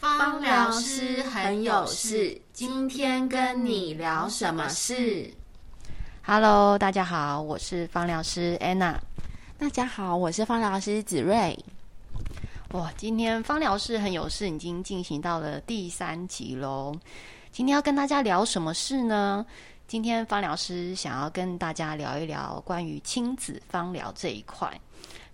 芳疗师很有事，今天跟你聊什么事？Hello，大家好，我是芳疗师 Anna。大家好，我是芳疗师子睿。哇，今天芳疗师很有事，已经进行到了第三集喽。今天要跟大家聊什么事呢？今天芳疗师想要跟大家聊一聊关于亲子芳疗这一块。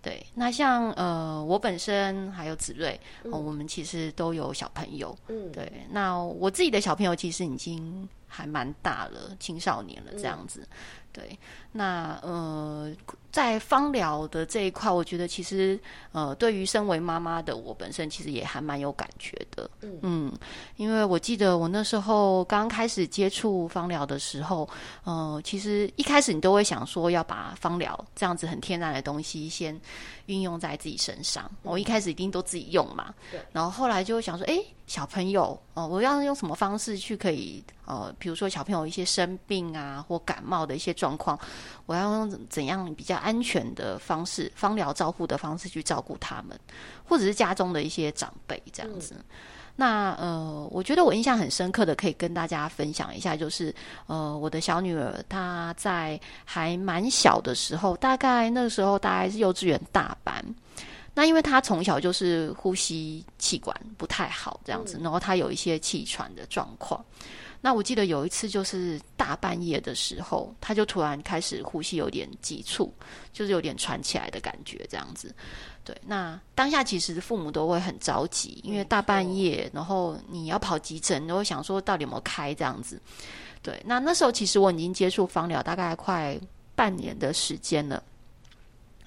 对，那像呃，我本身还有子睿，我们其实都有小朋友。嗯，对，那我自己的小朋友其实已经还蛮大了，青少年了这样子。对，那呃，在芳疗的这一块，我觉得其实呃，对于身为妈妈的我本身，其实也还蛮有感觉的。嗯，因为我记得我那时候刚开始接触芳疗的时候，呃，其实一开始你都会想说要把芳疗这样子很天然的东西先运用在自己身上。我一开始一定都自己用嘛，对。然后后来就想说，哎，小朋友哦，我要用什么方式去可以呃，比如说小朋友一些生病啊或感冒的一些。状况，我要用怎样比较安全的方式，芳疗照护的方式去照顾他们，或者是家中的一些长辈这样子。那呃，我觉得我印象很深刻的，可以跟大家分享一下，就是呃，我的小女儿她在还蛮小的时候，大概那个时候大概是幼稚园大班。那因为他从小就是呼吸气管不太好这样子，然后他有一些气喘的状况。那我记得有一次，就是大半夜的时候，他就突然开始呼吸有点急促，就是有点喘起来的感觉，这样子。对，那当下其实父母都会很着急，因为大半夜，然后你要跑急诊，然后想说到底有没有开这样子。对，那那时候其实我已经接触芳疗大概快半年的时间了。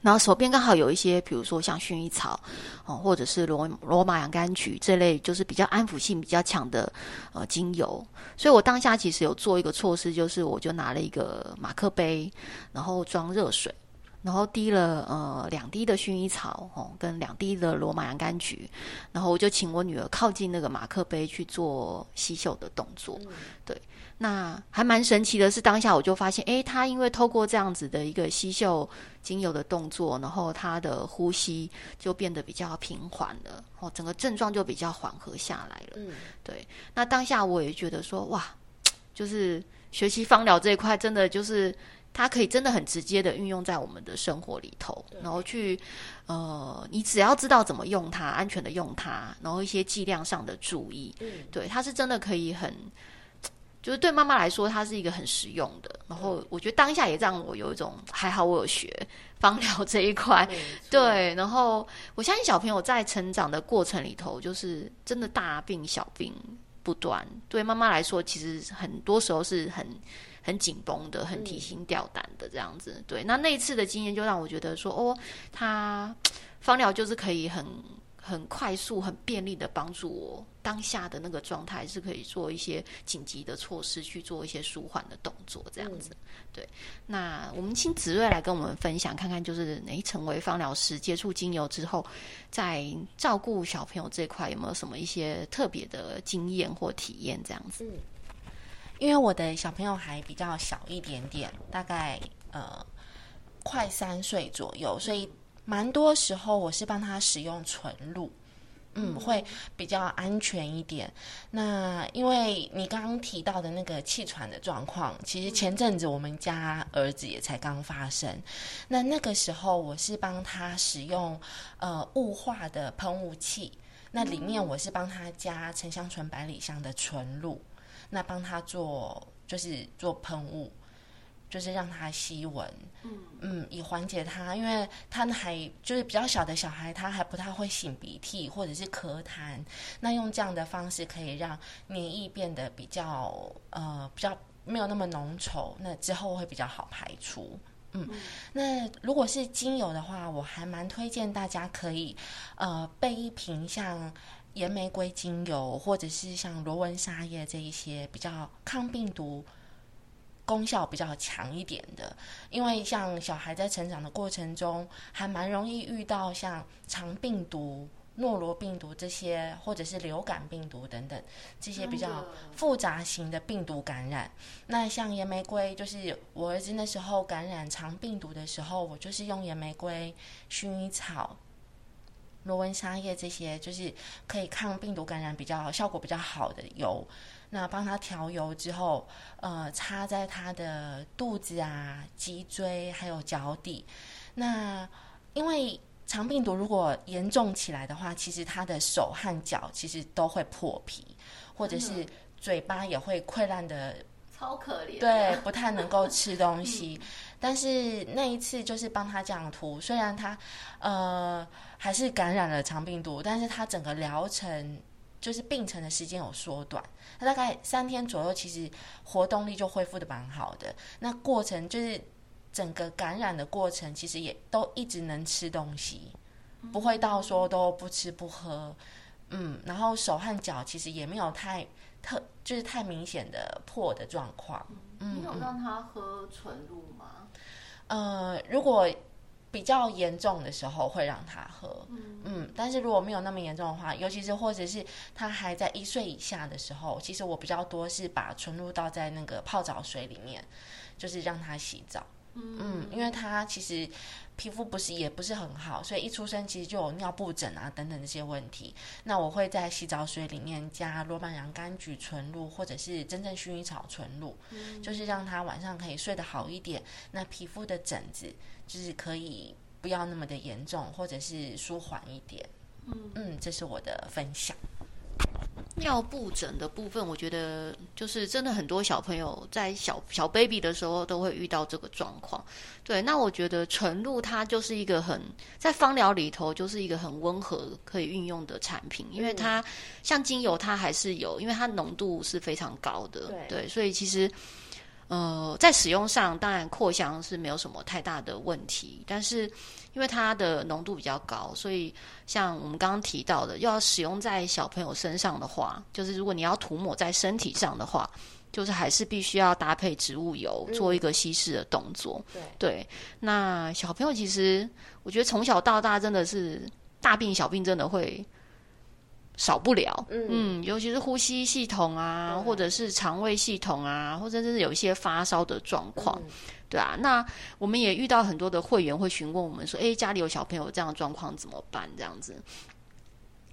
然后手边刚好有一些，比如说像薰衣草，哦，或者是罗罗马洋甘菊这类，就是比较安抚性比较强的呃精油。所以我当下其实有做一个措施，就是我就拿了一个马克杯，然后装热水，然后滴了呃两滴的薰衣草哦，跟两滴的罗马洋甘菊，然后我就请我女儿靠近那个马克杯去做吸嗅的动作，对。那还蛮神奇的是，当下我就发现，哎，她因为透过这样子的一个吸嗅精油的动作，然后她的呼吸就变得比较平缓了，哦，整个症状就比较缓和下来了。嗯，对。那当下我也觉得说，哇，就是学习芳疗这一块，真的就是它可以真的很直接的运用在我们的生活里头，然后去，呃，你只要知道怎么用它，安全的用它，然后一些剂量上的注意，嗯，对，它是真的可以很。就是对妈妈来说，它是一个很实用的。然后我觉得当下也让我有一种还好，我有学芳疗这一块。对，然后我相信小朋友在成长的过程里头，就是真的大病小病不断。对妈妈来说，其实很多时候是很很紧绷的，很提心吊胆的这样子。对，那那一次的经验就让我觉得说，哦，他芳疗就是可以很。很快速、很便利的帮助我当下的那个状态，是可以做一些紧急的措施，去做一些舒缓的动作，这样子。对，那我们请子睿来跟我们分享，看看就是诶，成为芳疗师、接触精油之后，在照顾小朋友这块有没有什么一些特别的经验或体验？这样子。嗯，因为我的小朋友还比较小一点点，大概呃快三岁左右，所以。蛮多时候我是帮他使用纯露，嗯，会比较安全一点。那因为你刚刚提到的那个气喘的状况，其实前阵子我们家儿子也才刚发生。那那个时候我是帮他使用呃雾化的喷雾器，那里面我是帮他加沉香醇、百里香的纯露，那帮他做就是做喷雾。就是让他吸闻，嗯嗯，以缓解他，因为他还就是比较小的小孩，他还不太会擤鼻涕或者是咳痰，那用这样的方式可以让黏液变得比较呃比较没有那么浓稠，那之后会比较好排出。嗯，那如果是精油的话，我还蛮推荐大家可以呃备一瓶像岩玫瑰精油，或者是像罗纹沙叶这一些比较抗病毒。功效比较强一点的，因为像小孩在成长的过程中，还蛮容易遇到像肠病毒、诺罗病毒这些，或者是流感病毒等等这些比较复杂型的病毒感染。那像岩玫瑰，就是我儿子那时候感染肠病毒的时候，我就是用岩玫瑰、薰衣草。罗纹沙叶这些，就是可以抗病毒感染比较效果比较好的油。那帮他调油之后，呃，擦在他的肚子啊、脊椎还有脚底。那因为肠病毒如果严重起来的话，其实他的手和脚其实都会破皮，或者是嘴巴也会溃烂的。超可怜，对，不太能够吃东西。但是那一次就是帮他这样涂，虽然他呃还是感染了肠病毒，但是他整个疗程就是病程的时间有缩短，他大概三天左右，其实活动力就恢复的蛮好的。那过程就是整个感染的过程，其实也都一直能吃东西，不会到说都不吃不喝。嗯，然后手和脚其实也没有太。特就是太明显的破的状况。嗯你有让他喝纯露吗？呃，如果比较严重的时候会让他喝。嗯，但是如果没有那么严重的话，尤其是或者是他还在一岁以下的时候，其实我比较多是把纯露倒在那个泡澡水里面，就是让他洗澡。嗯，因为他其实皮肤不是也不是很好，所以一出生其实就有尿布疹啊等等这些问题。那我会在洗澡水里面加罗曼洋甘菊纯露，或者是真正薰衣草纯露，就是让他晚上可以睡得好一点。那皮肤的疹子就是可以不要那么的严重，或者是舒缓一点。嗯嗯，这是我的分享。尿布疹的部分，我觉得就是真的很多小朋友在小小 baby 的时候都会遇到这个状况。对，那我觉得纯露它就是一个很在芳疗里头就是一个很温和可以运用的产品，因为它像精油它还是有，因为它浓度是非常高的，对，所以其实呃在使用上当然扩香是没有什么太大的问题，但是。因为它的浓度比较高，所以像我们刚刚提到的，要使用在小朋友身上的话，就是如果你要涂抹在身体上的话，就是还是必须要搭配植物油做一个稀释的动作。对，那小朋友其实我觉得从小到大真的是大病小病真的会少不了。嗯，尤其是呼吸系统啊，或者是肠胃系统啊，或者是有一些发烧的状况。对啊，那我们也遇到很多的会员会询问我们说：“哎，家里有小朋友这样的状况怎么办？”这样子。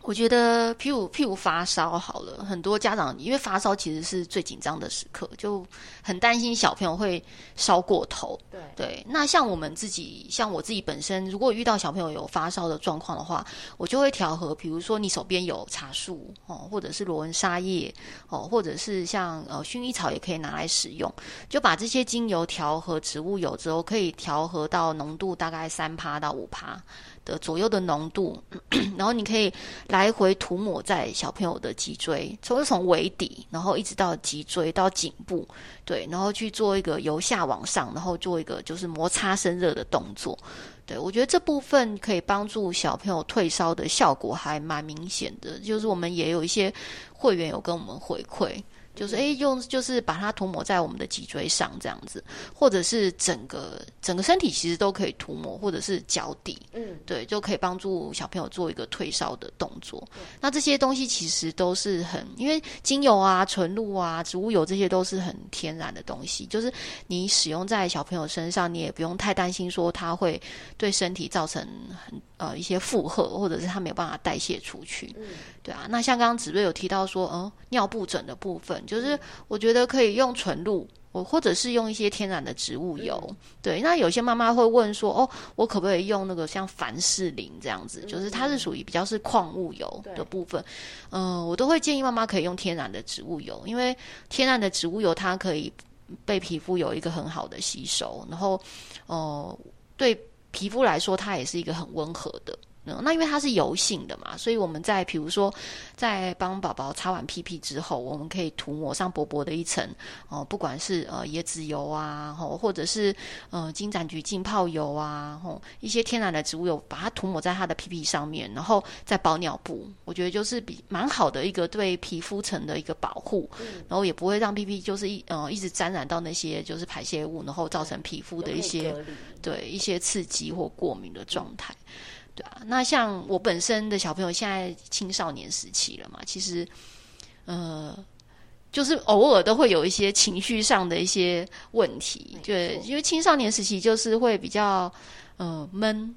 我觉得，譬如譬如发烧好了，很多家长因为发烧其实是最紧张的时刻，就很担心小朋友会烧过头。对对，那像我们自己，像我自己本身，如果遇到小朋友有发烧的状况的话，我就会调和，比如说你手边有茶树哦，或者是罗纹沙叶哦，或者是像呃薰衣草也可以拿来使用，就把这些精油调和植物油之后，可以调和到浓度大概三趴到五趴。的左右的浓度，然后你可以来回涂抹在小朋友的脊椎，从从尾底，然后一直到脊椎到颈部，对，然后去做一个由下往上，然后做一个就是摩擦生热的动作，对我觉得这部分可以帮助小朋友退烧的效果还蛮明显的，就是我们也有一些会员有跟我们回馈。就是诶，用就是把它涂抹在我们的脊椎上这样子，或者是整个整个身体其实都可以涂抹，或者是脚底，嗯，对，就可以帮助小朋友做一个退烧的动作。那这些东西其实都是很，因为精油啊、纯露啊、植物油这些都是很天然的东西，就是你使用在小朋友身上，你也不用太担心说它会对身体造成很。呃，一些负荷，或者是它没有办法代谢出去，嗯，对啊。那像刚刚子睿有提到说，嗯，尿布疹的部分，就是我觉得可以用纯露，我或者是用一些天然的植物油。对，那有些妈妈会问说，哦，我可不可以用那个像凡士林这样子？就是它是属于比较是矿物油的部分。嗯，我都会建议妈妈可以用天然的植物油，因为天然的植物油它可以被皮肤有一个很好的吸收，然后，哦，对。皮肤来说，它也是一个很温和的。那因为它是油性的嘛，所以我们在比如说在帮宝宝擦完屁屁之后，我们可以涂抹上薄薄的一层哦，不管是呃椰子油啊，吼，或者是呃金盏菊浸泡油啊，吼，一些天然的植物油，把它涂抹在它的屁屁上面，然后再包尿布，我觉得就是比蛮好的一个对皮肤层的一个保护，然后也不会让屁屁就是一呃一直沾染到那些就是排泄物，然后造成皮肤的一些对一些刺激或过敏的状态。对啊，那像我本身的小朋友现在青少年时期了嘛，其实，呃，就是偶尔都会有一些情绪上的一些问题，对，因为青少年时期就是会比较，呃，闷，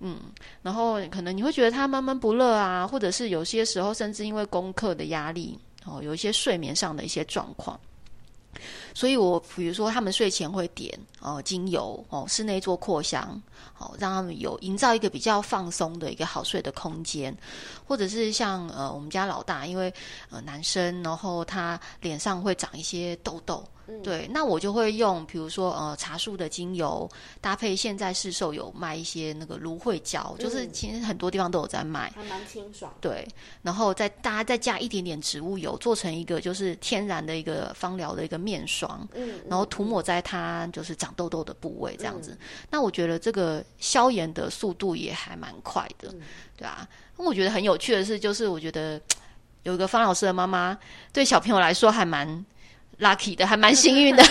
嗯，然后可能你会觉得他闷闷不乐啊，或者是有些时候甚至因为功课的压力，哦，有一些睡眠上的一些状况。所以，我比如说，他们睡前会点哦精油哦，室内做扩香，好让他们有营造一个比较放松的一个好睡的空间，或者是像呃我们家老大，因为呃男生，然后他脸上会长一些痘痘。对，那我就会用，比如说呃茶树的精油搭配，现在市售有卖一些那个芦荟胶，就是其实很多地方都有在卖，还蛮清爽。对，然后再大家再加一点点植物油，做成一个就是天然的一个芳疗的一个面霜，嗯，然后涂抹在它就是长痘痘的部位这样子。那我觉得这个消炎的速度也还蛮快的，对啊。那我觉得很有趣的是，就是我觉得 有一个方老师的妈妈，对小朋友来说还蛮。lucky 的 还蛮幸运的，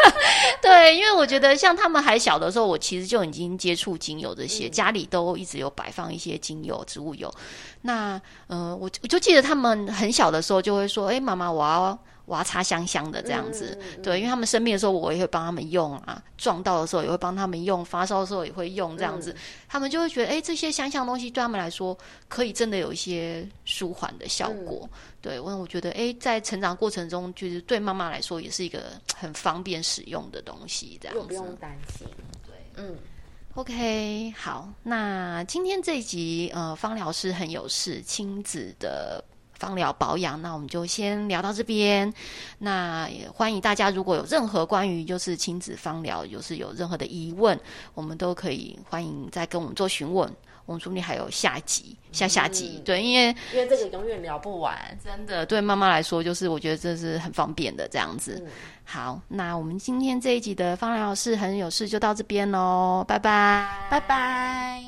对，因为我觉得像他们还小的时候，我其实就已经接触精油这些，家里都一直有摆放一些精油、植物油。那，呃，我我就记得他们很小的时候就会说：“哎，妈妈，我要。”我要擦香香的这样子，对，因为他们生病的时候，我也会帮他们用啊；撞到的时候也会帮他们用，发烧的时候也会用这样子。他们就会觉得，哎，这些香香东西对他们来说，可以真的有一些舒缓的效果。对，我我觉得，哎，在成长过程中，就是对妈妈来说，也是一个很方便使用的东西，这样子不用担心。对，嗯，OK，好，那今天这一集，呃，方疗师很有事，亲子的。芳疗保养，那我们就先聊到这边。那也欢迎大家，如果有任何关于就是亲子芳疗，就是有任何的疑问，我们都可以欢迎再跟我们做询问。我们说不定还有下集、下下集，对，因为因为这个永远聊不完，真的。对妈妈来说，就是我觉得这是很方便的这样子。好，那我们今天这一集的芳疗是很有事，就到这边喽，拜拜，拜拜。